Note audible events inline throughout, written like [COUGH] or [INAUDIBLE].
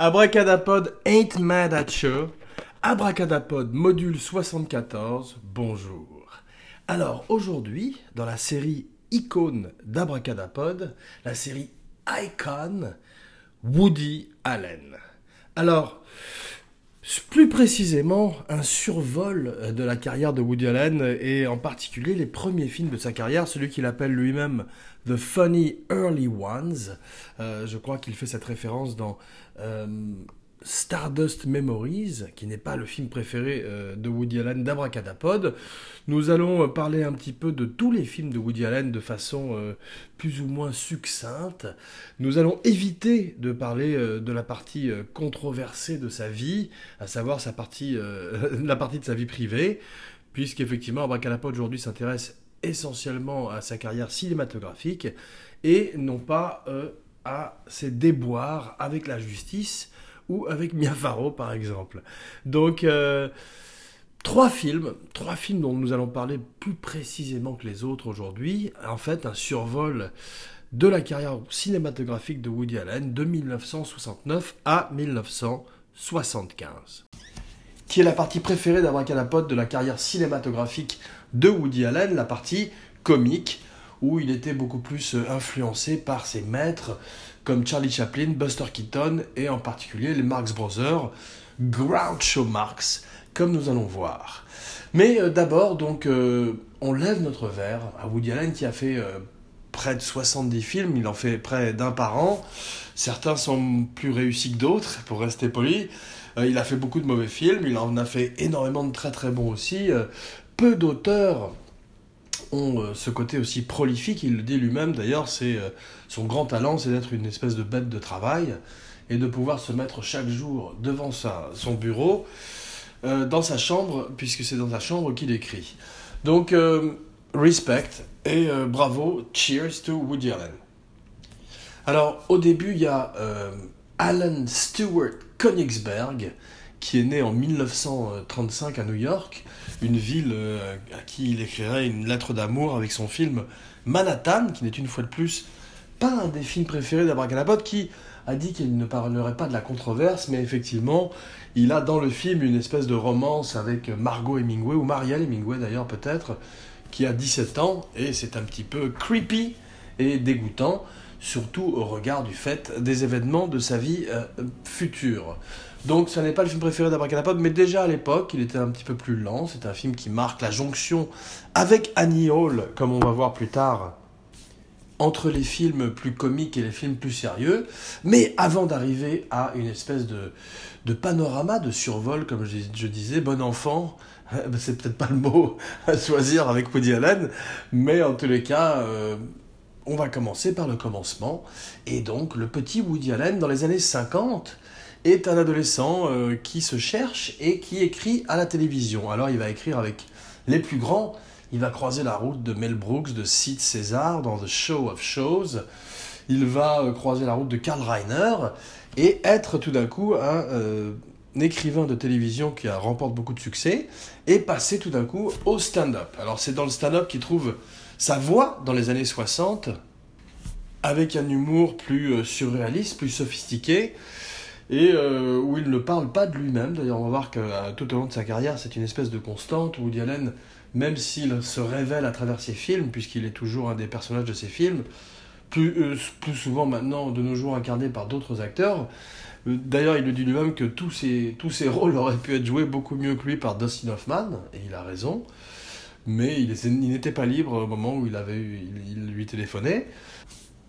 Abracadapod ain't mad at you. Abracadapod module 74, bonjour. Alors aujourd'hui, dans la série Icône d'Abracadapod, la série Icon, Woody Allen. Alors, précisément, un survol de la carrière de Woody Allen et en particulier les premiers films de sa carrière, celui qu'il appelle lui-même The Funny Early Ones. Euh, je crois qu'il fait cette référence dans euh, Stardust Memories, qui n'est pas le film préféré euh, de Woody Allen d'Abracadapod. Nous allons parler un petit peu de tous les films de Woody Allen de façon plus ou moins succincte. Nous allons éviter de parler de la partie controversée de sa vie, à savoir sa partie, [LAUGHS] la partie de sa vie privée, puisqu'effectivement Abracadapod aujourd'hui s'intéresse essentiellement à sa carrière cinématographique et non pas euh, à ses déboires avec la justice ou avec Mia Farrow par exemple. Donc euh, trois films, trois films dont nous allons parler plus précisément que les autres aujourd'hui. En fait, un survol de la carrière cinématographique de Woody Allen de 1969 à 1975 qui est la partie préférée d'Abracadapod de la carrière cinématographique de Woody Allen, la partie comique, où il était beaucoup plus euh, influencé par ses maîtres comme Charlie Chaplin, Buster Keaton et en particulier les Marx Brothers, Groucho Marx, comme nous allons voir. Mais euh, d'abord, donc, euh, on lève notre verre à Woody Allen qui a fait près de 70 films, il en fait près d'un par an. Certains sont plus réussis que d'autres, pour rester poli. il a fait beaucoup de mauvais films, il en a fait énormément de très très bons aussi peu d'auteurs ont euh, ce côté aussi prolifique, il le dit lui-même d'ailleurs, c'est euh, son grand talent, c'est d'être une espèce de bête de travail et de pouvoir se mettre chaque jour devant sa, son bureau, euh, dans sa chambre, puisque c'est dans sa chambre qu'il écrit. Donc, respect et bravo, cheers to Woody Allen. Alors, au début, il y a Alan Stewart Königsberg, qui est né en 1935 à New York, une ville euh, à qui il écrirait une lettre d'amour avec son film Manhattan, qui n'est une fois de plus pas un des films préférés d'Abracadabra, qui a dit qu'il ne parlerait pas de la controverse, mais effectivement, il a dans le film une espèce de romance avec Margot Hemingway, ou Marielle Hemingway d'ailleurs peut-être, qui a 17 ans, et c'est un petit peu creepy et dégoûtant, surtout au regard du fait des événements de sa vie euh, future. Donc ce n'est pas le film préféré d'Abracadapod, mais déjà à l'époque, il était un petit peu plus lent. C'est un film qui marque la jonction avec Annie Hall, comme on va voir plus tard, entre les films plus comiques et les films plus sérieux. Mais avant d'arriver à une espèce de, panorama, de survol, comme je, disais, bon enfant, [LAUGHS] c'est peut-être pas le mot à choisir avec Woody Allen, mais en tous les cas... Euh, on va commencer par le commencement. Et donc, le petit Woody Allen, dans les années 50, est un adolescent euh, qui se cherche et qui écrit à la télévision. Alors il va écrire avec les plus grands, il va croiser la route de Mel Brooks, de Sid César dans The Show of Shows, il va euh, croiser la route de Karl Reiner et être tout d'un coup un, euh, écrivain de télévision qui remporte beaucoup de succès et passer tout d'un coup au stand-up. Alors c'est dans le stand-up qu'il trouve sa voix dans les années 60 avec un humour plus surréaliste, plus sophistiqué et euh, où il ne parle pas de lui-même. D'ailleurs, on va voir que euh, tout au long de sa carrière, c'est une espèce de constante. Woody Allen, même s'il se révèle à travers ses films, puisqu'il est toujours un des personnages de ses films, plus, euh, plus souvent maintenant de nos jours incarné par d'autres acteurs. D'ailleurs, il le dit lui-même que tous ses, tous rôles auraient pu être joués beaucoup mieux que lui par Dustin Hoffman, et il a raison. Mais il, il n'était pas libre au moment où il, avait, il lui téléphonait.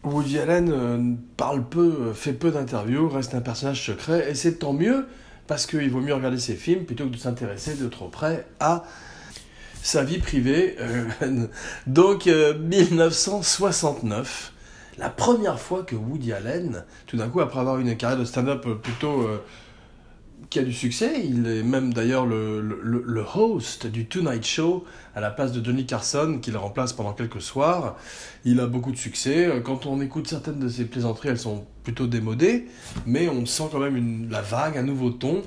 Woody Allen euh, parle peu, euh, fait peu d'interviews, reste un personnage secret, et c'est tant mieux, parce qu'il vaut mieux regarder ses films plutôt que de s'intéresser de trop près à sa vie privée. Euh, [LAUGHS] donc, 1969, la première fois que Woody Allen, tout d'un coup, après avoir une carrière de stand-up plutôt qui a du succès. Il est même d'ailleurs le, le, host du Tonight Show à la place de Johnny Carson, qu'il remplace pendant quelques soirs. Il a beaucoup de succès. Quand on écoute certaines de ses plaisanteries, elles sont plutôt démodées, mais on sent quand même une, la vague, un nouveau ton.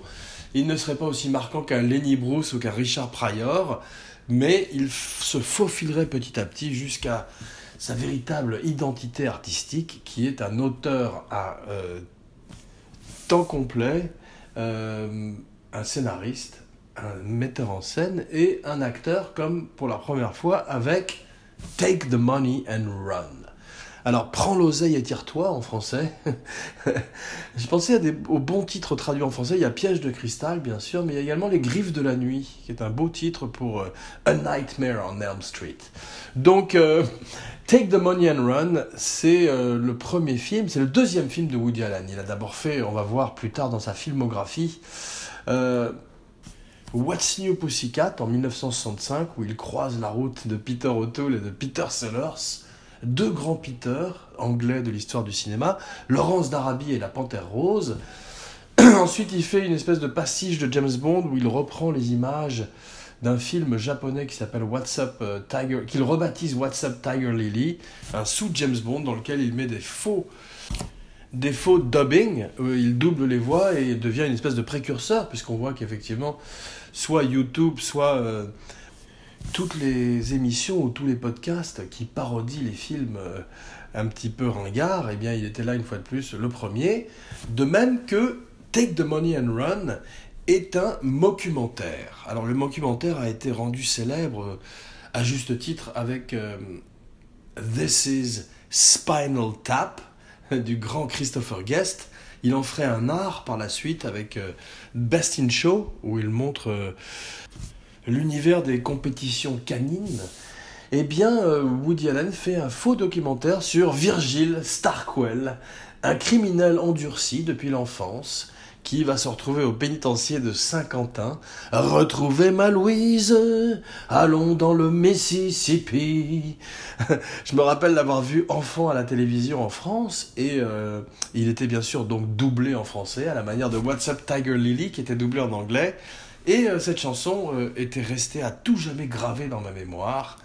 Il ne serait pas aussi marquant qu'un Lenny Bruce ou qu'un Richard Pryor, mais il se faufilerait petit à petit jusqu'à sa véritable identité artistique, qui est un auteur à euh, temps complet, un scénariste, un metteur en scène et un acteur comme pour la première fois avec Take the Money and Run. Alors, prends l'oseille et tire-toi en français. [LAUGHS] J'ai pensé aux bons titres traduits en français. Il y a Piège de cristal, bien sûr, mais il y a également Les Griffes de la nuit, qui est un beau titre pour euh, A Nightmare on Elm Street. Donc, euh, Take the Money and Run, c'est euh, le premier film, c'est le deuxième film de Woody Allen. Il a d'abord fait, on va voir plus tard dans sa filmographie, What's New Pussycat en 1965, où il croise la route de Peter O'Toole et de Peter Sellers deux grands Peter anglais de l'histoire du cinéma, Laurence d'Arabie et la Panthère Rose. [CLEARS THROAT] Ensuite, il fait une espèce de passage de James Bond où il reprend les images d'un film japonais qui s'appelle What's euh, Tiger, qu'il rebaptise What's Tiger Lily, un sous James Bond dans lequel il met des faux des faux dubbing, il double les voix et devient une espèce de précurseur, puisqu'on voit qu'effectivement, soit YouTube, soit euh, toutes les émissions ou tous les podcasts qui parodient les films euh, un petit peu ringards, eh bien, il était là une fois de plus le premier. De même que Take the Money and Run est un mockumentaire. Alors, le mockumentaire a été rendu célèbre euh, à juste titre avec euh, This is Spinal Tap [LAUGHS] du grand Christopher Guest. Il en ferait un art par la suite avec Best in Show, où il montre l'univers des compétitions canines, eh bien, euh, Woody Allen fait un faux documentaire sur Virgil Starkwell, un criminel endurci depuis l'enfance, qui va se retrouver au pénitencier de Saint-Quentin. Retrouvez ma Louise, allons dans le Mississippi. [LAUGHS] Je me rappelle l'avoir vu enfant à la télévision en France et euh, il était bien sûr donc doublé en français à la manière de What's Up Tiger Lily qui était doublé en anglais. Et euh, cette chanson euh, était restée à tout jamais gravée dans ma mémoire,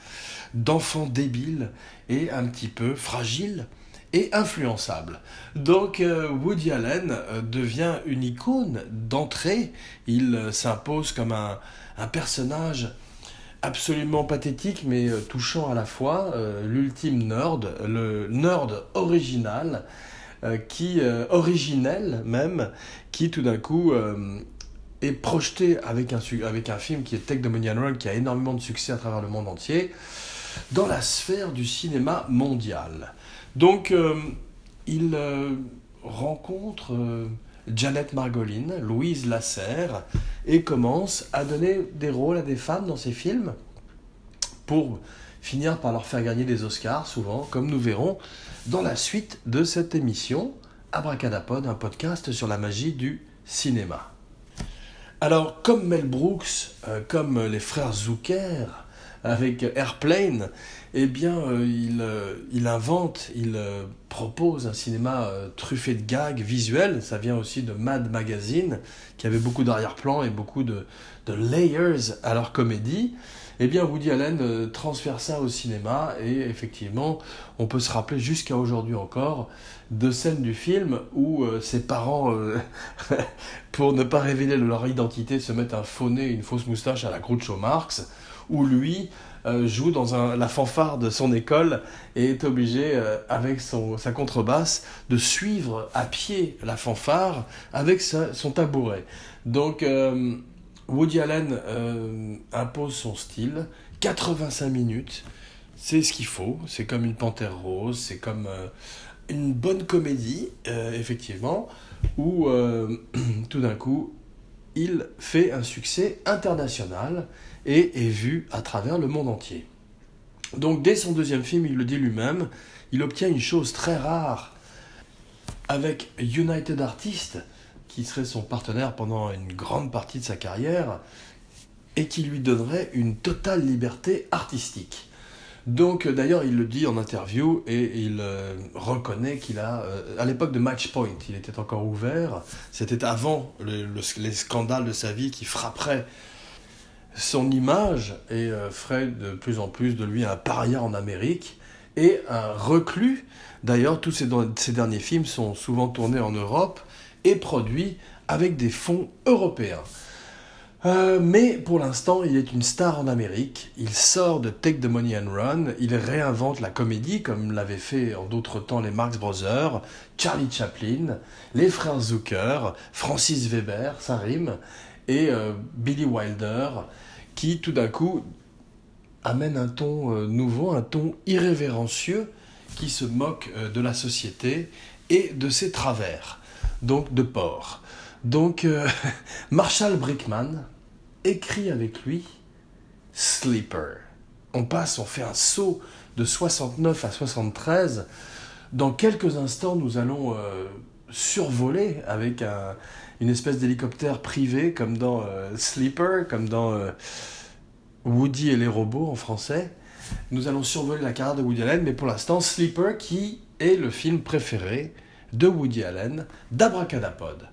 d'enfant débile et un petit peu fragile et influençable. Donc euh, Woody Allen devient une icône d'entrée, il s'impose comme un, un, personnage absolument pathétique mais touchant à la fois, l'ultime nerd, le nerd original, qui originel même, qui tout d'un coup est projeté avec un, avec un film qui est Tech the Money Run, qui a énormément de succès à travers le monde entier, dans la sphère du cinéma mondial. Donc, euh, il euh, rencontre euh, Janet Margolin, Louise Lasserre, et commence à donner des rôles à des femmes dans ses films pour finir par leur faire gagner des Oscars, souvent, comme nous verrons dans la suite de cette émission, Abracadapod, un podcast sur la magie du cinéma. Alors, comme Mel Brooks, comme les frères Zucker avec Airplane, eh bien, euh, il, euh, il, invente, il propose un cinéma truffé de gags visuels. Ça vient aussi de Mad Magazine, qui avait beaucoup d'arrière-plan et beaucoup de, layers à leur comédie. Eh bien, Woody Allen transfère ça au cinéma et effectivement, on peut se rappeler jusqu'à aujourd'hui encore de scènes du film où euh, ses parents, euh, [LAUGHS] pour ne pas révéler leur identité, se mettent un faux nez une fausse moustache à la Groucho Marx, où lui euh, joue dans la fanfare de son école et est obligé, avec son, sa contrebasse, de suivre à pied la fanfare avec son tabouret. Donc, Woody Allen impose son style, 85 minutes, c'est ce qu'il faut, c'est comme une panthère rose, c'est comme une bonne comédie, euh, effectivement, où euh, [CLEARS THROAT] tout d'un coup, il fait un succès international et est vu à travers le monde entier. Donc dès son deuxième film, il le dit lui-même, il obtient une chose très rare avec United Artists, qui serait son partenaire pendant une grande partie de sa carrière, et qui lui donnerait une totale liberté artistique. Donc d'ailleurs, il le dit en interview et il euh, reconnaît qu'il a, euh, à l'époque de Matchpoint, il était encore ouvert, c'était avant les scandales de sa vie qui frapperaient son image et ferait de plus en plus de lui un paria en Amérique et un reclus. D'ailleurs, tous ces, ces derniers films sont souvent tournés en Europe et produits avec des fonds européens. Euh, mais pour l'instant, il est une star en Amérique. Il sort de Take the Money and Run. Il réinvente la comédie comme l'avaient fait en d'autres temps les Marx Brothers, Charlie Chaplin, les frères Zucker, Francis Weber, ça rime, et euh, Billy Wilder, qui tout d'un coup amène un ton euh, nouveau, un ton irrévérencieux qui se moque de la société et de ses travers, donc de porc. Donc, euh, [LAUGHS] Marshall Brickman écrit avec lui Sleeper. On passe, on fait un saut de 69 à 73. Dans quelques instants, nous allons euh, survoler avec une espèce d'hélicoptère privé, comme dans euh, Sleeper, comme dans Woody et les robots en français. Nous allons survoler la carrière de Woody Allen, mais pour l'instant, Sleeper, qui est le film préféré de Woody Allen, d'Abracadapod.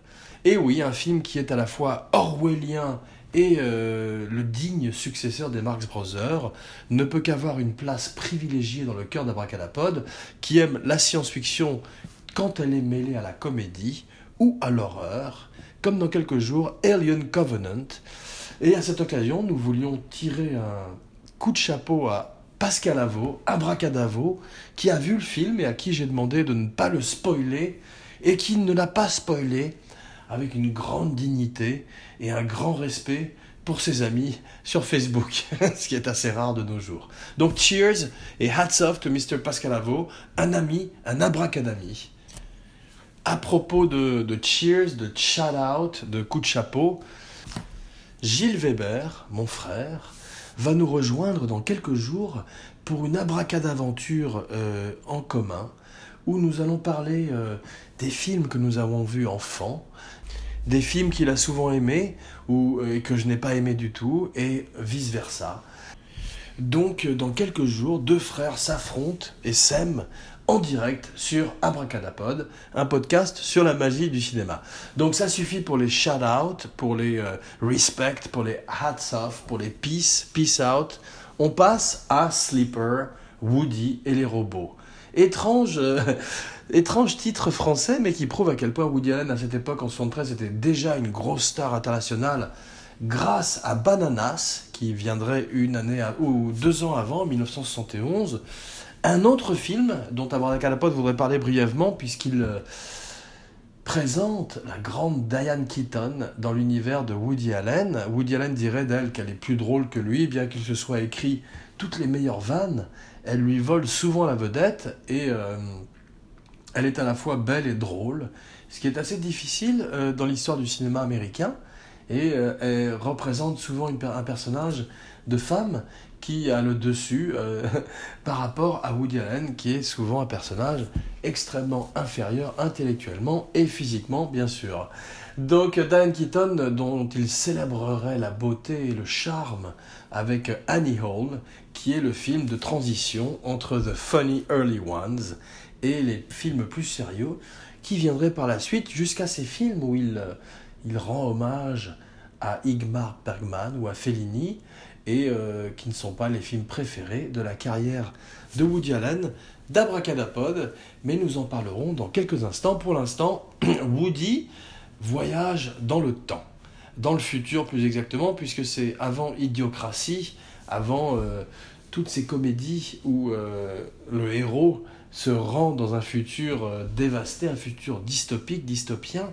Et oui, un film qui est à la fois orwellien et euh, le digne successeur des Marx Brothers ne peut qu'avoir une place privilégiée dans le cœur d'Abracadapod, qui aime la science-fiction quand elle est mêlée à la comédie ou à l'horreur, comme dans quelques jours Alien Covenant. Et à cette occasion, nous voulions tirer un coup de chapeau à Pascal Avo, Abracadavo, qui a vu le film et à qui j'ai demandé de ne pas le spoiler, et qui ne l'a pas spoilé, avec une grande dignité et un grand respect pour ses amis sur Facebook, [LAUGHS] ce qui est assez rare de nos jours. Donc cheers et hats off to Mr. Pascalavo, un ami, un abracadami. À propos de, de cheers, de shout out, de coup de chapeau, Gilles Weber, mon frère, va nous rejoindre dans quelques jours pour une abracadaventure euh, en commun où nous allons parler euh, des films que nous avons vus enfants, des films qu'il a souvent aimés ou euh, que je n'ai pas aimés du tout, et vice-versa. Donc, dans quelques jours, deux frères s'affrontent et s'aiment en direct sur Abracadapod, un podcast sur la magie du cinéma. Donc ça suffit pour les shout-out, pour les euh, respect, pour les hats off, pour les peace, peace out. On passe à Sleeper, Woody et les robots. Étrange, euh, [LAUGHS] étrange titre français, mais qui prouve à quel point Woody Allen, à cette époque, en 73, était déjà une grosse star internationale grâce à Bananas, qui viendrait une année ou deux ans avant, 1971. Un autre film dont Capote voudrait parler brièvement, puisqu'il euh, présente la grande Diane Keaton dans l'univers de Woody Allen. Woody Allen dirait d'elle qu'elle est plus drôle que lui, bien qu'il se soit écrit toutes les meilleures vannes elle lui vole souvent la vedette et euh, elle est à la fois belle et drôle, ce qui est assez difficile euh, dans l'histoire du cinéma américain. Et elle représente souvent un personnage de femme qui a le dessus [LAUGHS] par rapport à Woody Allen, qui est souvent un personnage extrêmement inférieur intellectuellement et physiquement, bien sûr. Donc Diane Keaton, dont il célébrerait la beauté et le charme avec Annie Hall, qui est le film de transition entre The Funny Early Ones et les films plus sérieux, qui viendraient par la suite jusqu'à ces films où il, il rend hommage à Igmar Bergman ou à Fellini, et euh, qui ne sont pas les films préférés de la carrière de Woody Allen, d'Abracadapod, mais nous en parlerons dans quelques instants. Pour l'instant, [CLEARS THROAT] Woody voyage dans le temps, dans le futur plus exactement, puisque c'est avant Idiocratie, avant euh, toutes ces comédies où euh, le héros se rend dans un futur dévasté, un futur dystopique, dystopien.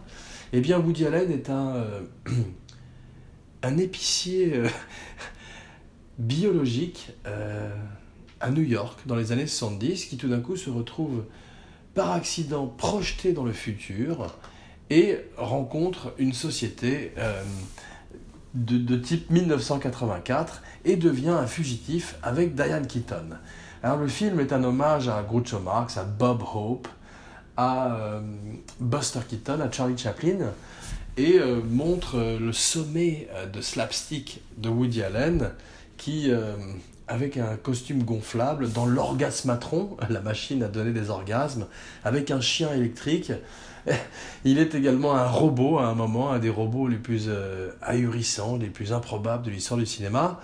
Eh bien, Woody Allen est un, [CLEARS THROAT] un épicier biologique à New York dans les années 70 qui tout d'un coup se retrouve par accident projeté dans le futur et rencontre une société euh, de, type 1984 et devient un fugitif avec Diane Keaton. Alors le film est un hommage à Groucho Marx, à Bob Hope, à euh, Buster Keaton, à Charlie Chaplin, et euh, montre le sommet de slapstick de Woody Allen qui avec un costume gonflable dans l'orgasmatron, [LAUGHS] la machine à donner des orgasmes, avec un chien électrique. [LAUGHS] Il est également un robot à un moment, un des robots les plus euh, ahurissants, les plus improbables de l'histoire du cinéma,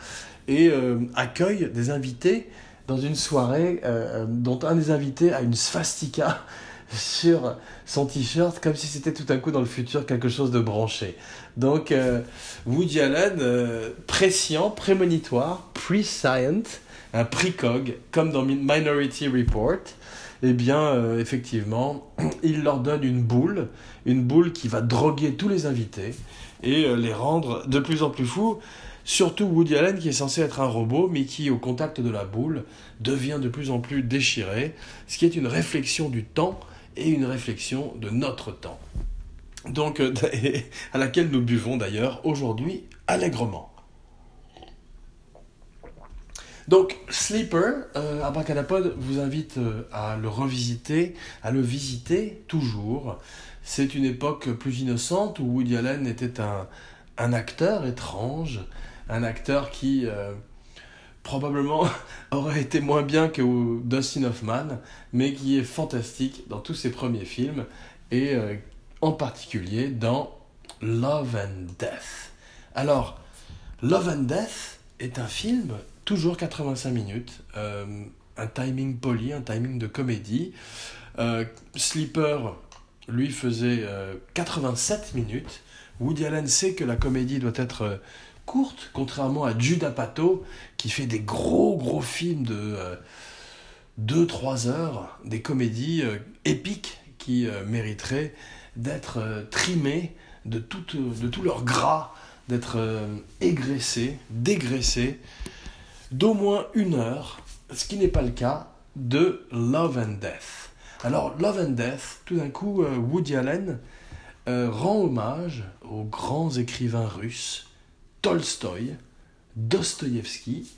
et euh, accueille des invités dans une soirée euh, dont un des invités a une svastika sur son t-shirt comme si c'était tout à coup dans le futur quelque chose de branché. Donc euh, Woody Allen, euh, prescient, prémonitoire, prescient, un precog, comme dans Minority Report, eh bien euh, effectivement, [CLEARS THROAT] il leur donne une boule, une boule qui va droguer tous les invités et les rendre de plus en plus fous. Surtout Woody Allen qui est censé être un robot, mais qui au contact de la boule devient de plus en plus déchiré, ce qui est une réflexion du temps et une réflexion de notre temps. Donc, euh, [LAUGHS] à laquelle nous buvons d'ailleurs aujourd'hui allègrement. Donc, Sleeper, euh, Abracadapod vous invite euh, à le revisiter, à le visiter toujours. C'est une époque plus innocente où Woody Allen était un, un acteur étrange, un acteur qui probablement [LAUGHS] aurait été moins bien que Dustin Hoffman, mais qui est fantastique dans tous ses premiers films, et euh, en particulier dans Love and Death. Alors, Love and Death est un film, toujours 85 minutes, euh, un timing poli, un timing de comédie. Sleeper, lui, faisait 87 minutes. Woody Allen sait que la comédie doit être courte, contrairement à Judah Pato, qui fait des gros gros films de 2-3 euh, heures, des comédies euh, épiques qui euh, mériteraient d'être trimées de tout, de tout leur gras, d'être égraissées, dégraissées, d'au moins une heure, ce qui n'est pas le cas de Love and Death. Alors, Love and Death, tout d'un coup, Woody Allen rend hommage aux grands écrivains russes Tolstoï, Dostoïevski,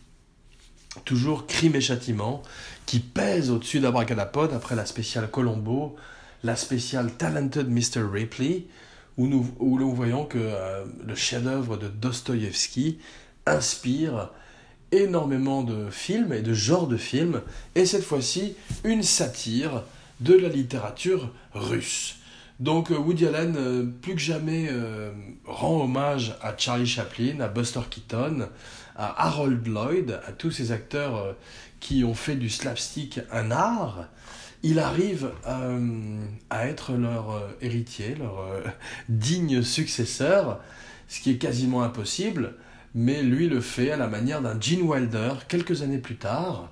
toujours Crime et Châtiment, qui pèse au-dessus d'Abracadapod après la spéciale Colombo, la spéciale Talented Mr. Ripley, où nous, où voyons que euh, le chef-d'œuvre de Dostoïevski inspire énormément de films et de genres de films, et cette fois-ci une satire de la littérature russe. Donc euh, Woody Allen, euh, plus que jamais, euh, rend hommage à Charlie Chaplin, à Buster Keaton, à Harold Lloyd, à tous ces acteurs qui ont fait du slapstick un art. Il arrive à être leur héritier, leur [LAUGHS] digne successeur, ce qui est quasiment impossible, mais lui le fait à la manière d'un Gene Wilder quelques années plus tard.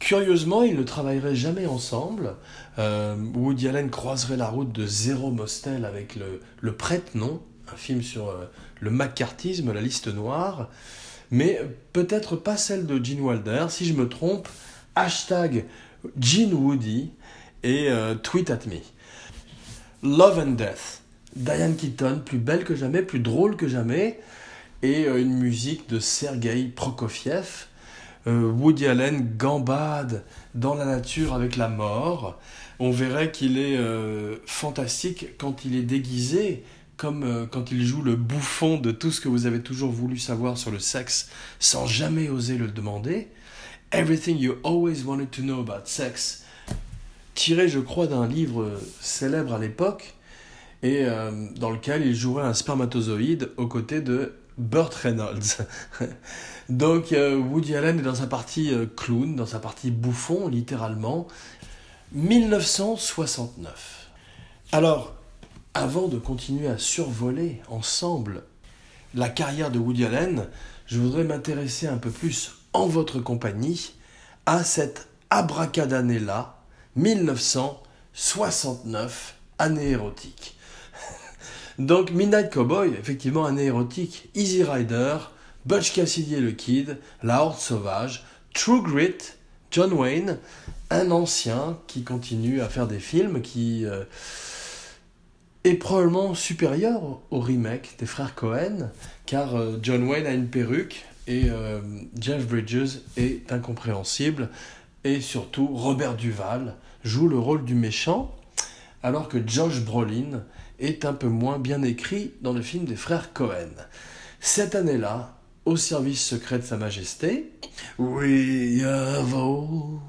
Curieusement, ils ne travailleraient jamais ensemble. Euh, Woody Allen croiserait la route de Zéro Mostel avec le, le prête-nom, un film sur euh, le macartisme, la liste noire, mais peut-être pas celle de Gene Wilder. Si je me trompe, hashtag Gene Woody et euh, tweet at me. Love and Death. Diane Keaton, plus belle que jamais, plus drôle que jamais, et une musique de Sergei Prokofiev Woody Allen gambade dans la nature avec la mort. On verrait qu'il est euh, fantastique quand il est déguisé, comme euh, quand il joue le bouffon de tout ce que vous avez toujours voulu savoir sur le sexe sans jamais oser le demander. Everything you always wanted to know about sex, tiré, je crois, d'un livre célèbre à l'époque, et dans lequel il jouerait un spermatozoïde aux côtés de Burt Reynolds. [LAUGHS] Donc euh, Woody Allen est dans sa partie euh, clown, dans sa partie bouffon, littéralement. 1969. Alors, avant de continuer à survoler ensemble la carrière de Woody Allen, je voudrais m'intéresser un peu plus en votre compagnie à cette abracadannée-là, 1969, année érotique. Donc Midnight Cowboy, effectivement année érotique, Easy Rider, Butch Cassidy et le Kid, La Horde Sauvage, True Grit, John Wayne, un ancien qui continue à faire des films qui euh, est probablement supérieur au remake des frères Cohen, car euh, John Wayne a une perruque et euh, Jeff Bridges est incompréhensible, et surtout Robert Duval joue le rôle du méchant, alors que Josh Brolin est un peu moins bien écrit dans le film des frères Cohen. Cette année-là, au service secret de Sa Majesté. We have all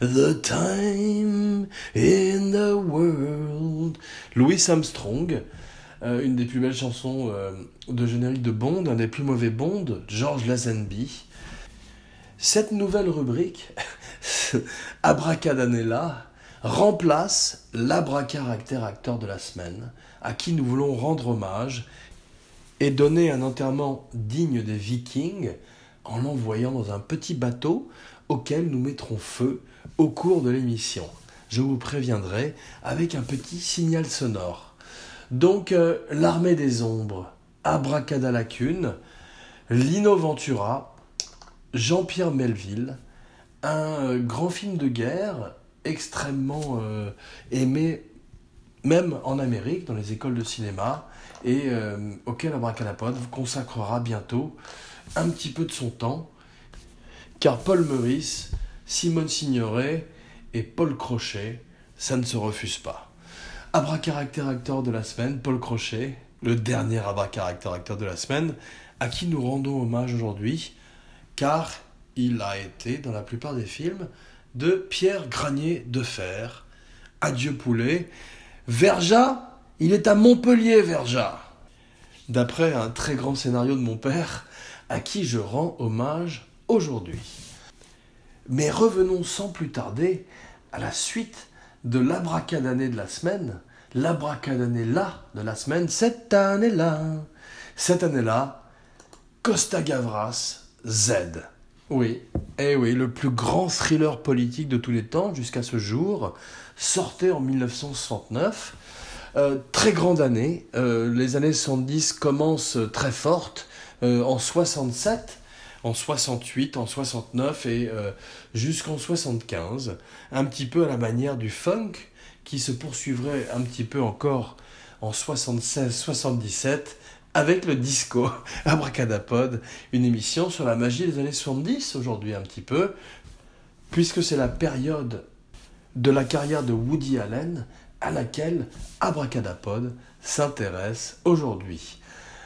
the time in the world. Louis Armstrong, euh, une des plus belles chansons euh, de générique de Bond, un des plus mauvais Bond, George Lazenby. Cette nouvelle rubrique, [LAUGHS] Abracadanella, remplace l'abracaractère acteur de la semaine, à qui nous voulons rendre hommage et donner un enterrement digne des vikings en l'envoyant dans un petit bateau auquel nous mettrons feu au cours de l'émission. Je vous préviendrai avec un petit signal sonore. Donc, euh, l'armée des ombres, Abracadalacune, Lino Ventura, Jean-Pierre Melville, un grand film de guerre extrêmement euh, aimé même en Amérique, dans les écoles de cinéma, et euh, auquel Abracadapod vous consacrera bientôt un petit peu de son temps, car Paul Meurice, Simone Signoret et Paul Crochet, ça ne se refuse pas. Abracaractère acteur de la semaine, Paul Crochet, le dernier abracaractère acteur de la semaine, à qui nous rendons hommage aujourd'hui, car il a été, dans la plupart des films, de Pierre Granier de Fer. Adieu poulet. Verja, il est à Montpellier, Verja. D'après un très grand scénario de mon père, à qui je rends hommage aujourd'hui. Mais revenons sans plus tarder à la suite de l'abracadané de la semaine, l'abracadané là de la semaine, cette année-là. Cette année-là, Costa Gavras Z. Oui, eh oui, le plus grand thriller politique de tous les temps jusqu'à ce jour, sortait en 1969. Euh, très grande année, euh, les années 70 commencent très fortes euh, en 67, en 68, en 69 et jusqu'en 75, un petit peu à la manière du funk qui se poursuivrait un petit peu encore en 76-77 avec le disco [LAUGHS] Abracadapod, une émission sur la magie des années 70 aujourd'hui un petit peu, puisque c'est la période de la carrière de Woody Allen à laquelle Abracadapod s'intéresse aujourd'hui.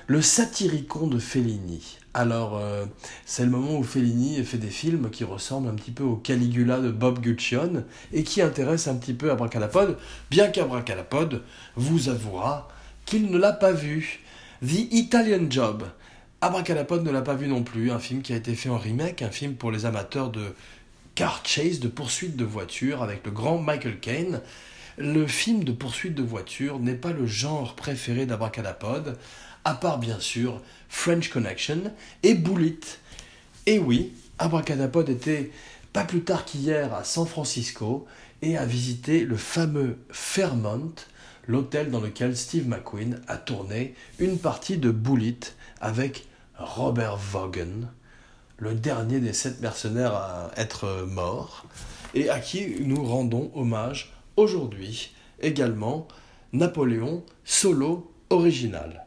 Le satiricon de Fellini. Alors, euh, c'est le moment où Fellini fait des films qui ressemblent un petit peu au Caligula de Bob Guccione et qui intéressent un petit peu Abracadapod, bien qu'Abracadapod vous avouera qu'il ne l'a pas vu. The Italian Job. Abracadapod ne l'a pas vu non plus, un film qui a été fait en remake, un film pour les amateurs de car chase, de poursuite de voiture avec le grand Michael Caine. Le film de poursuite de voiture n'est pas le genre préféré d'Abracadapod, à part bien sûr French Connection et Bullet. Et oui, Abracadapod était pas plus tard qu'hier à San Francisco et a visité le fameux Fairmont, l'hôtel dans lequel Steve McQueen a tourné une partie de Bullet avec Robert Vaughan, le dernier des sept mercenaires à être mort, et à qui nous rendons hommage aujourd'hui également Napoléon solo original.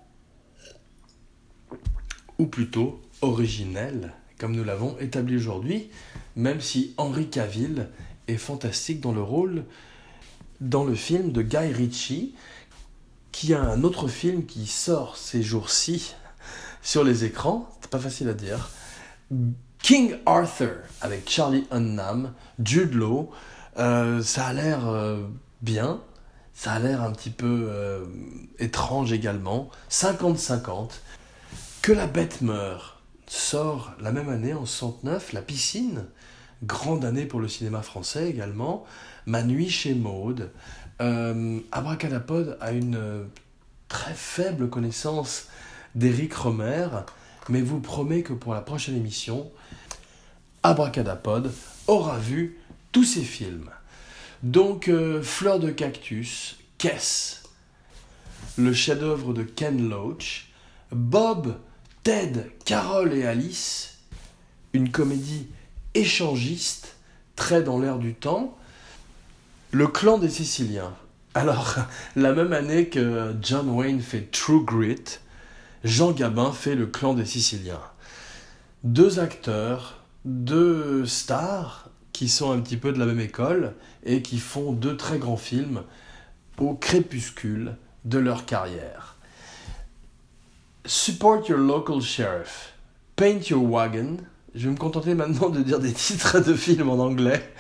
Ou plutôt originel, comme nous l'avons établi aujourd'hui, même si Henri Cavill est fantastique dans le rôle dans le film de Guy Ritchie, qui a un autre film qui sort ces jours-ci [LAUGHS] sur les écrans, c'est pas facile à dire. King Arthur avec Charlie Hunnam, Jude Law, euh, ça a l'air euh, bien, ça a l'air un petit peu euh, étrange également, 50-50. Que la bête meurt. Sort la même année en 69, La piscine, grande année pour le cinéma français également, Ma nuit chez Maude. Euh, Abracadapod a une euh, très faible connaissance d'Éric Romer, mais vous promet que pour la prochaine émission, Abracadapod aura vu tous ces films. Donc, euh, Fleur de cactus, Kess, le chef-d'œuvre de Ken Loach, Bob, Ted, Carol et Alice, une comédie échangiste, très dans l'air du temps, le clan des Siciliens. Alors, [LAUGHS] la même année que John Wayne fait True Grit, Jean Gabin fait Le clan des Siciliens. Deux acteurs, deux stars qui sont un petit peu de la même école et qui font deux très grands films au crépuscule de leur carrière. Support your local sheriff. Paint your wagon. Je vais me contenter maintenant de dire des [LAUGHS] titres de films en anglais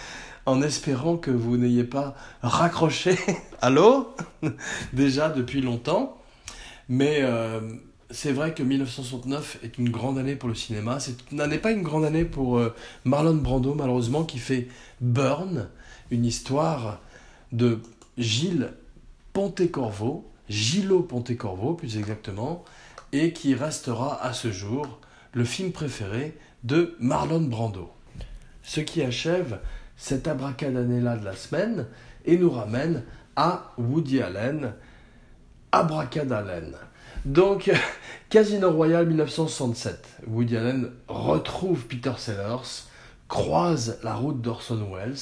en espérant que vous n'ayez pas raccroché. [LAUGHS] Allô? Déjà depuis longtemps. Mais euh, c'est vrai que 1969 est une grande année pour le cinéma. Ce n'est pas une grande année pour euh, Marlon Brando, malheureusement, qui fait Burn, une histoire de Gilles Pontecorvo, Gillo Pontecorvo plus exactement, et qui restera à ce jour le film préféré de Marlon Brando. Ce qui achève cet abracadané-là de la semaine et nous ramène à Woody Allen, Abracadallen. Donc, [LAUGHS] Casino Royale 1967. Woody Allen retrouve Peter Sellers, croise la route d'Orson Welles.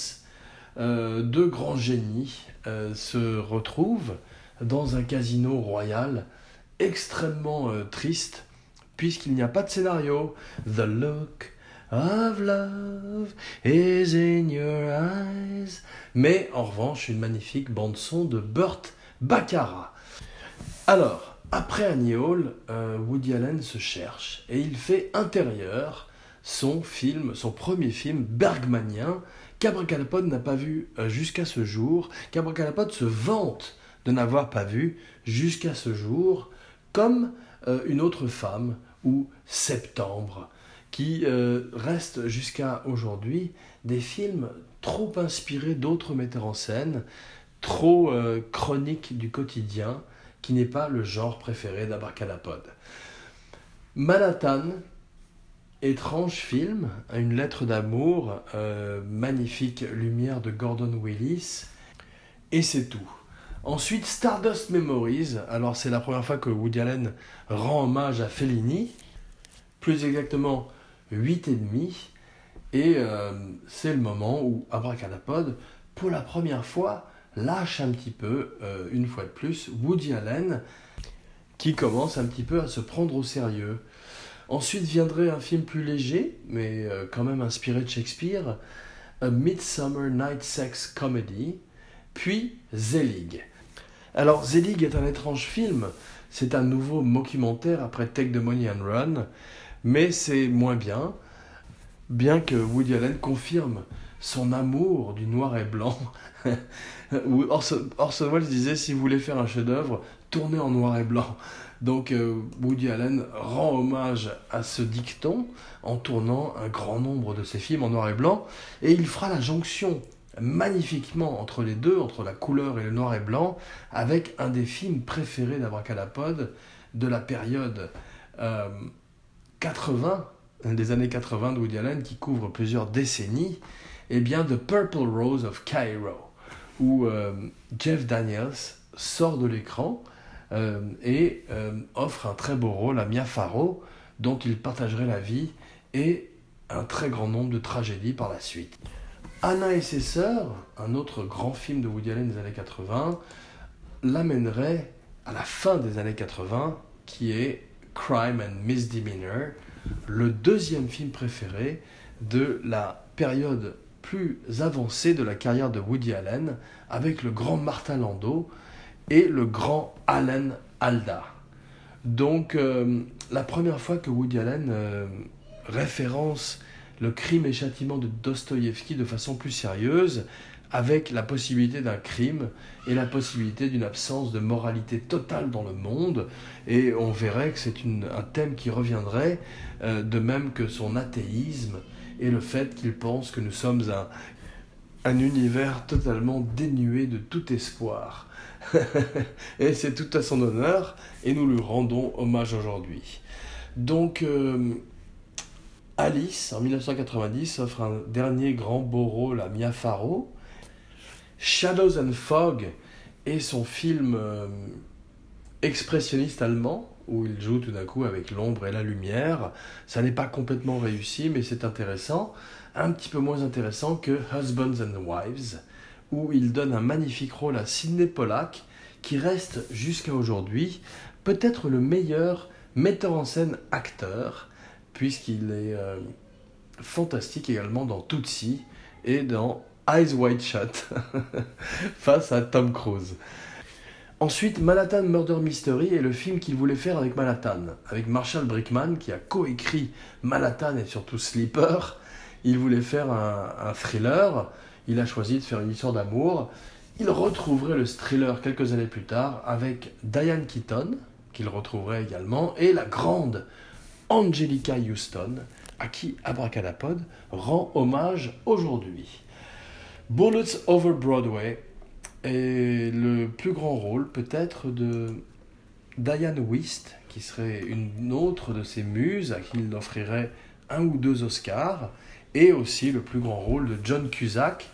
Euh, deux grands génies euh, se retrouvent dans un casino royal extrêmement euh, triste puisqu'il n'y a pas de scénario. The look of love is in your eyes. Mais en revanche, une magnifique bande-son de Burt Baccarat. Alors, après Annie Hall, euh, Woody Allen se cherche et il fait Intérieur, son film, son premier film bergmanien, qu'Abracadapod n'a pas vu euh, jusqu'à ce jour, qu'Abracadapod se vante de n'avoir pas vu jusqu'à ce jour, comme euh, une autre femme, ou Septembre, qui restent jusqu'à aujourd'hui des films trop inspirés d'autres metteurs en scène, trop chroniques du quotidien, qui n'est pas le genre préféré d'Abracadapod. Manhattan, étrange film, une lettre d'amour, euh, magnifique lumière de Gordon Willis, et c'est tout. Ensuite, Stardust Memories, alors c'est la première fois que Woody Allen rend hommage à Fellini, plus exactement 8 et euh, c'est le moment où Abracadapod, pour la première fois, lâche un petit peu, euh, une fois de plus, Woody Allen, qui commence un petit peu à se prendre au sérieux. Ensuite viendrait un film plus léger, mais euh, quand même inspiré de Shakespeare, A Midsummer Night Sex Comedy, puis Zelig. Alors Zelig est un étrange film, c'est un nouveau documentaire après Take the Money and Run, mais c'est moins bien, bien que Woody Allen confirme son amour du noir et blanc. [LAUGHS] Orson, Welles disait si vous voulez faire un chef-d'œuvre, tournez en noir et blanc. Donc euh, Woody Allen rend hommage à ce dicton en tournant un grand nombre de ses films en noir et blanc et il fera la jonction magnifiquement entre les deux, entre la couleur et le noir et blanc, avec un des films préférés d'Abracadapod de la période 80, des années 80 de Woody Allen qui couvre plusieurs décennies eh bien, The Purple Rose of Cairo, où euh, Jeff Daniels sort de l'écran euh, et euh, offre un très beau rôle à Mia Farrow, dont il partagerait la vie et un très grand nombre de tragédies par la suite. Anna et ses sœurs, un autre grand film de Woody Allen des années 80, l'amènerait à la fin des années 80, qui est Crime and Misdemeanor, le deuxième film préféré de la période plus avancée de la carrière de Woody Allen avec le grand Martin Landau et le grand Allen Alda. Donc euh, la première fois que Woody Allen euh, référence le crime et châtiment de Dostoïevski de façon plus sérieuse, avec la possibilité d'un crime et la possibilité d'une absence de moralité totale dans le monde. Et on verrait que c'est un thème qui reviendrait, euh, de même que son athéisme et le fait qu'il pense que nous sommes un, un univers totalement dénué de tout espoir. [LAUGHS] et c'est tout à son honneur, et nous lui rendons hommage aujourd'hui. Donc, euh, Alice, en 1990, offre un dernier grand beau rôle à Mia. Shadows and Fog est son film euh, expressionniste allemand, où il joue tout d'un coup avec l'ombre et la lumière. Ça n'est pas complètement réussi, mais c'est intéressant. Un petit peu moins intéressant que Husbands and Wives, où il donne un magnifique rôle à Sidney Pollack, qui reste jusqu'à aujourd'hui peut-être le meilleur metteur en scène acteur, puisqu'il est euh, fantastique également dans Tootsie et dans Eyes Wide Shut [LAUGHS] face à Tom Cruise. Ensuite, Manhattan Murder Mystery est le film qu'il voulait faire avec Manhattan, avec Marshall Brickman qui a coécrit Manhattan et surtout Sleeper. Il voulait faire un, thriller, il a choisi de faire une histoire d'amour. Il retrouverait le thriller quelques années plus tard avec Diane Keaton, qu'il retrouverait également, et la grande Angelica Houston, à qui Abracadapod rend hommage aujourd'hui. Bullets Over Broadway Et le plus grand rôle peut-être de Diane Wist, qui serait une autre de ses muses à qui il offrirait un ou deux Oscars, et aussi le plus grand rôle de John Cusack,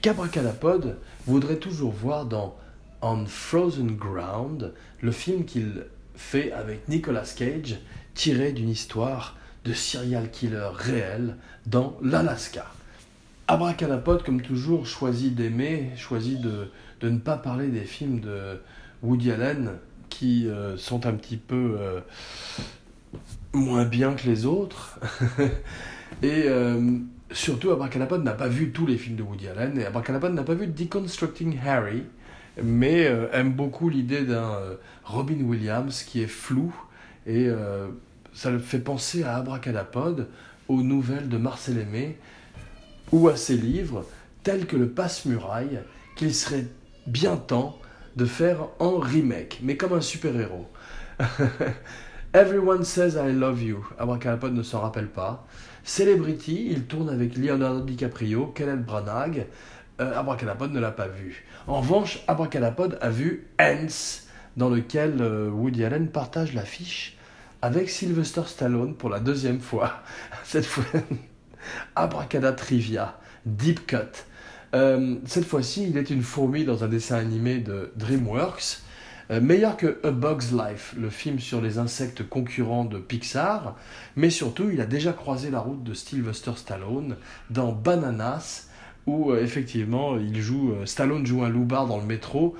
qu'Abracadapod voudrait toujours voir dans On Frozen Ground, le film qu'il fait avec Nicolas Cage, tiré d'une histoire de serial killer réel dans l'Alaska. Abracadapod, comme toujours, choisit d'aimer, choisit de, de, ne pas parler des films de Woody Allen qui euh, sont un petit peu euh, moins bien que les autres. [LAUGHS] et euh, surtout, Abracadapod n'a pas vu tous les films de Woody Allen, et n'a pas vu Deconstructing Harry, mais aime beaucoup l'idée d'un Robin Williams qui est flou, et ça le fait penser à Abracadapod, aux nouvelles de Marcel Aimé, ou à ses livres, tels que Le Passe-Muraille, qu'il serait bien temps de faire en remake, mais comme un super-héros. [LAUGHS] Everyone says I love you. Abracadapod ne s'en rappelle pas. Celebrity, il tourne avec Leonardo DiCaprio, Kenneth Branagh. Euh, Abracadapod ne l'a pas vu. En revanche, Abracadapod a vu Ants, dans lequel euh, Woody Allen partage l'affiche avec Sylvester Stallone pour la deuxième fois. [LAUGHS] Cette fois, Abracadatrivia, Deep Cut. Euh, cette fois-ci, il est une fourmi dans un dessin animé de DreamWorks, euh, meilleur que A Bug's Life, le film sur les insectes concurrents de Pixar, mais surtout, il a déjà croisé la route de Sylvester Stallone dans Bananas, où euh, effectivement, Stallone joue un loupard dans le métro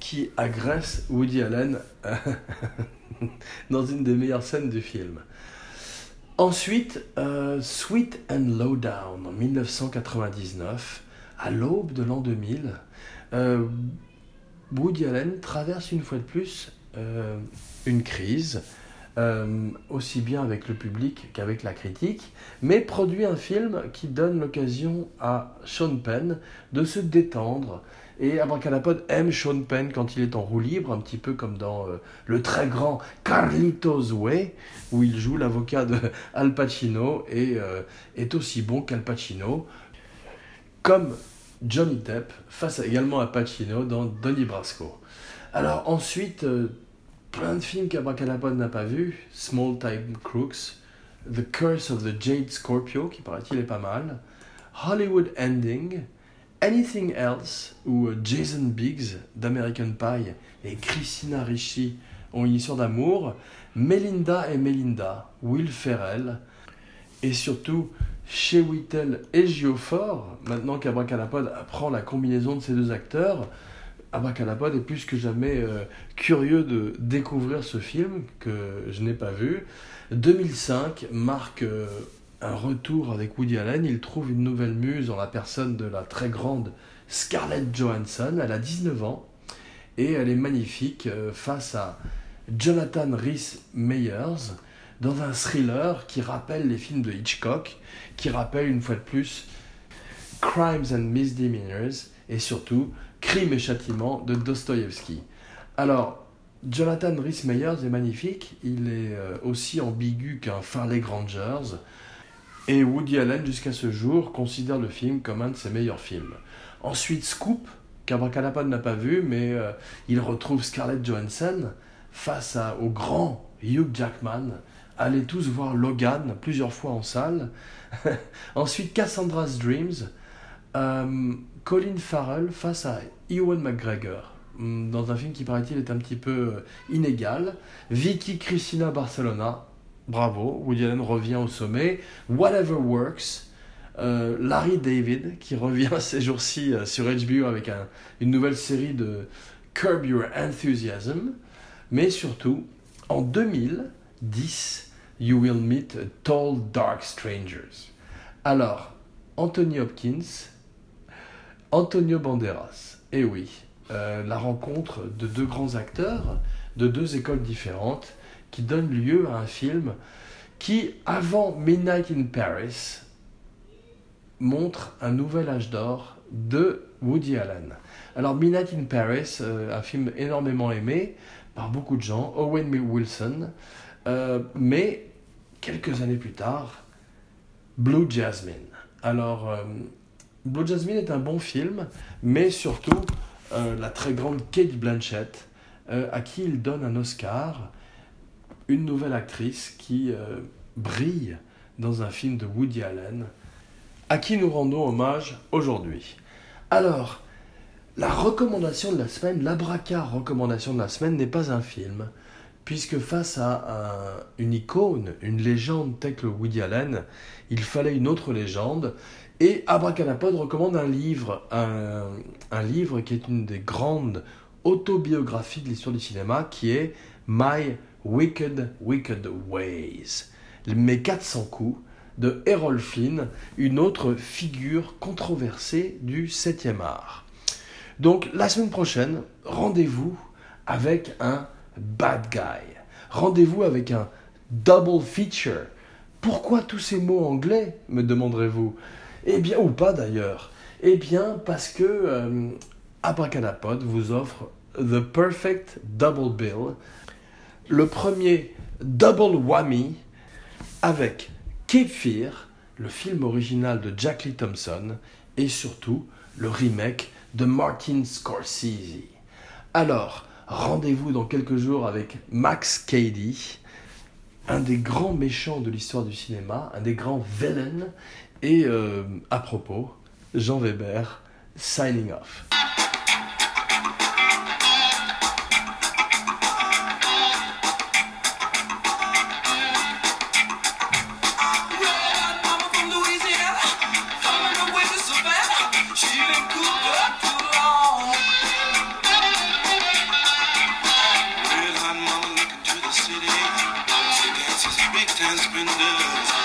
qui agresse Woody Allen [LAUGHS] dans une des meilleures scènes du film. Ensuite, Sweet and Lowdown en 1999 à l'aube de l'an 2000, euh, Woody Allen traverse une fois de plus euh, une crise, euh, aussi bien avec le public qu'avec la critique, mais produit un film qui donne l'occasion à Sean Penn de se détendre. Et Abracadapod aime Sean Penn quand il est en roue libre, un petit peu comme dans le très grand Carlitos Way, où il joue l'avocat de [LAUGHS] Al Pacino et est aussi bon qu'Al Pacino. Comme Johnny Depp face également à Pacino dans Donnie Brasco. Alors ensuite, euh, plein de films qu'Abracadapod n'a pas vu. Small Time Crooks, The Curse of the Jade Scorpio, qui paraît-il est pas mal, Hollywood Ending, Anything Else, où euh, Jason Biggs d'American Pie et Christina Ricci ont une histoire d'amour, Melinda et Melinda, Will Ferrell, et surtout chez Whittle et Geoffort, maintenant qu'Abracadapod apprend la combinaison de ces deux acteurs, Abracadapod est plus que jamais euh, curieux de découvrir ce film que je n'ai pas vu. 2005 marque euh, un retour avec Woody Allen. Il trouve une nouvelle muse en la personne de la très grande Scarlett Johansson. Elle a 19 ans et elle est magnifique euh, face à Jonathan Rhys Meyers dans un thriller qui rappelle les films de Hitchcock, qui rappelle une fois de plus Crimes and Misdemeanors et surtout Crime et Châtiment de Dostoïevski. Alors, Jonathan Rhys Meyers est magnifique, il est euh, aussi ambigu qu'un Farley Grangers, et Woody Allen, jusqu'à ce jour, considère le film comme un de ses meilleurs films. Ensuite, Scoop, qu'Abracadapod n'a pas vu, mais euh, il retrouve Scarlett Johansson face à, au grand Hugh Jackman, allez tous voir Logan plusieurs fois en salle. [LAUGHS] Ensuite, Cassandra's Dreams, euh, Colin Farrell face à Ewan McGregor, hmm, dans un film qui paraît-il est un petit peu euh, inégal. Vicky Cristina Barcelona, bravo, Woody Allen revient au sommet. Whatever Works, euh, Larry David, qui revient [LAUGHS] ces jours-ci sur HBO avec une nouvelle série de Curb Your Enthusiasm. Mais surtout, en 2010, You Will Meet Tall Dark Strangers. Alors, Anthony Hopkins, Antonio Banderas. Eh oui, euh, la rencontre de deux grands acteurs de deux écoles différentes qui donne lieu à un film qui, avant Midnight in Paris, montre un nouvel âge d'or de Woody Allen. Alors Midnight in Paris, euh, un film énormément aimé par beaucoup de gens, Owen Wilson, euh, mais quelques années plus tard, Blue Jasmine. Alors, euh, Blue Jasmine est un bon film, mais surtout, la très grande Kate Blanchett, à qui il donne un Oscar, une nouvelle actrice qui euh, brille dans un film de Woody Allen, à qui nous rendons hommage aujourd'hui. Alors, la recommandation de la semaine, l'abraca recommandation de la semaine n'est pas un film, puisque face à une icône, une légende telle que Woody Allen, il fallait une autre légende. Et Abracadapod recommande un livre, un, un, livre qui est une des grandes autobiographies de l'histoire du cinéma, qui est My Wicked, Wicked Ways. Mes 400 coups de Errol Flynn, une autre figure controversée du 7e art. Donc la semaine prochaine, rendez-vous avec un bad guy. Rendez-vous avec un double feature. Pourquoi tous ces mots anglais, me demanderez-vous? Eh bien, ou pas d'ailleurs. Eh bien, parce que euh, Abracadapod vous offre The Perfect Double Bill, le premier double whammy avec Cape Fear, le film original de Jack Lee Thompson, et surtout le remake de Martin Scorsese. Alors, rendez-vous dans quelques jours avec Max Cady, un des grands méchants de l'histoire du cinéma, un des grands villains, et euh, à propos, Jean Weber, signing off. windows.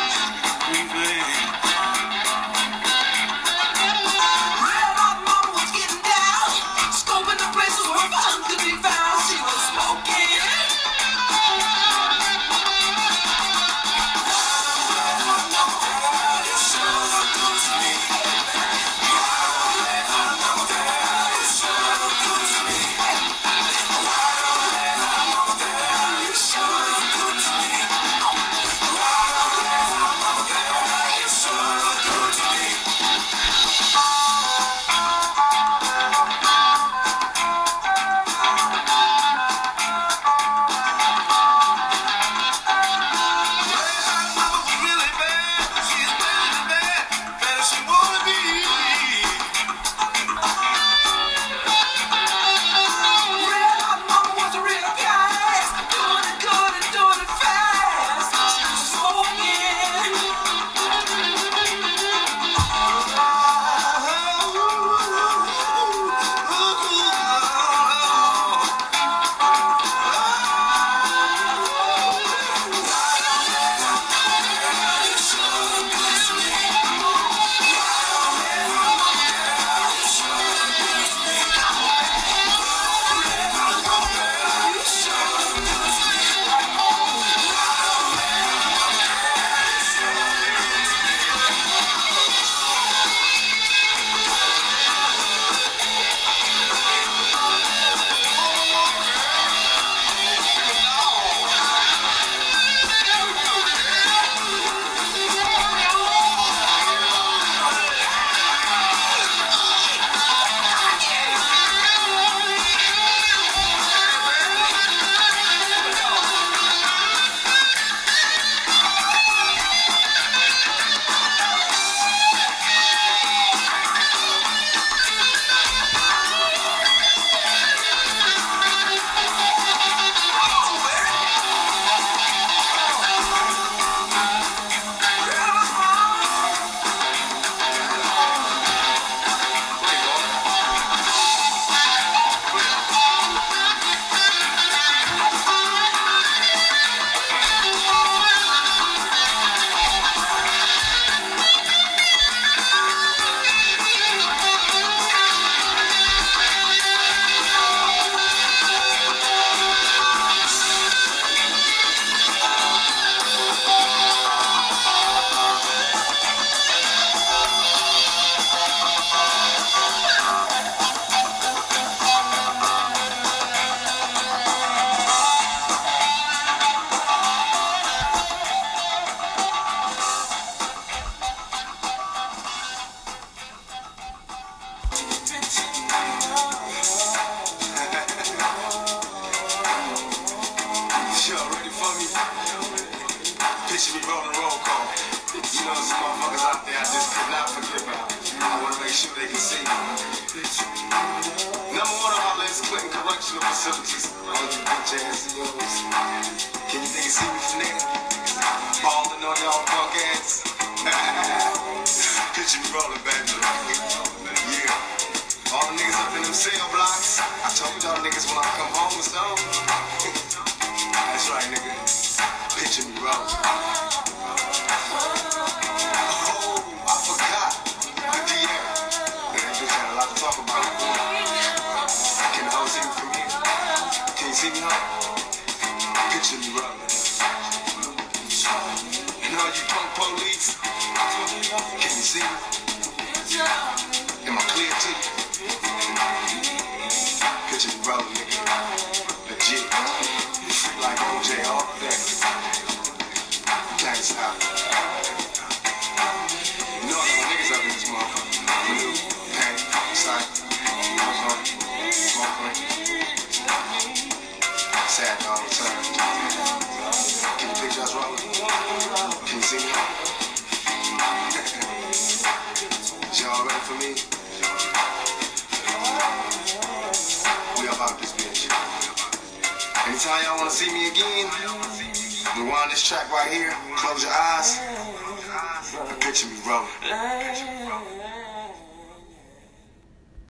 Track right here, close your eyes,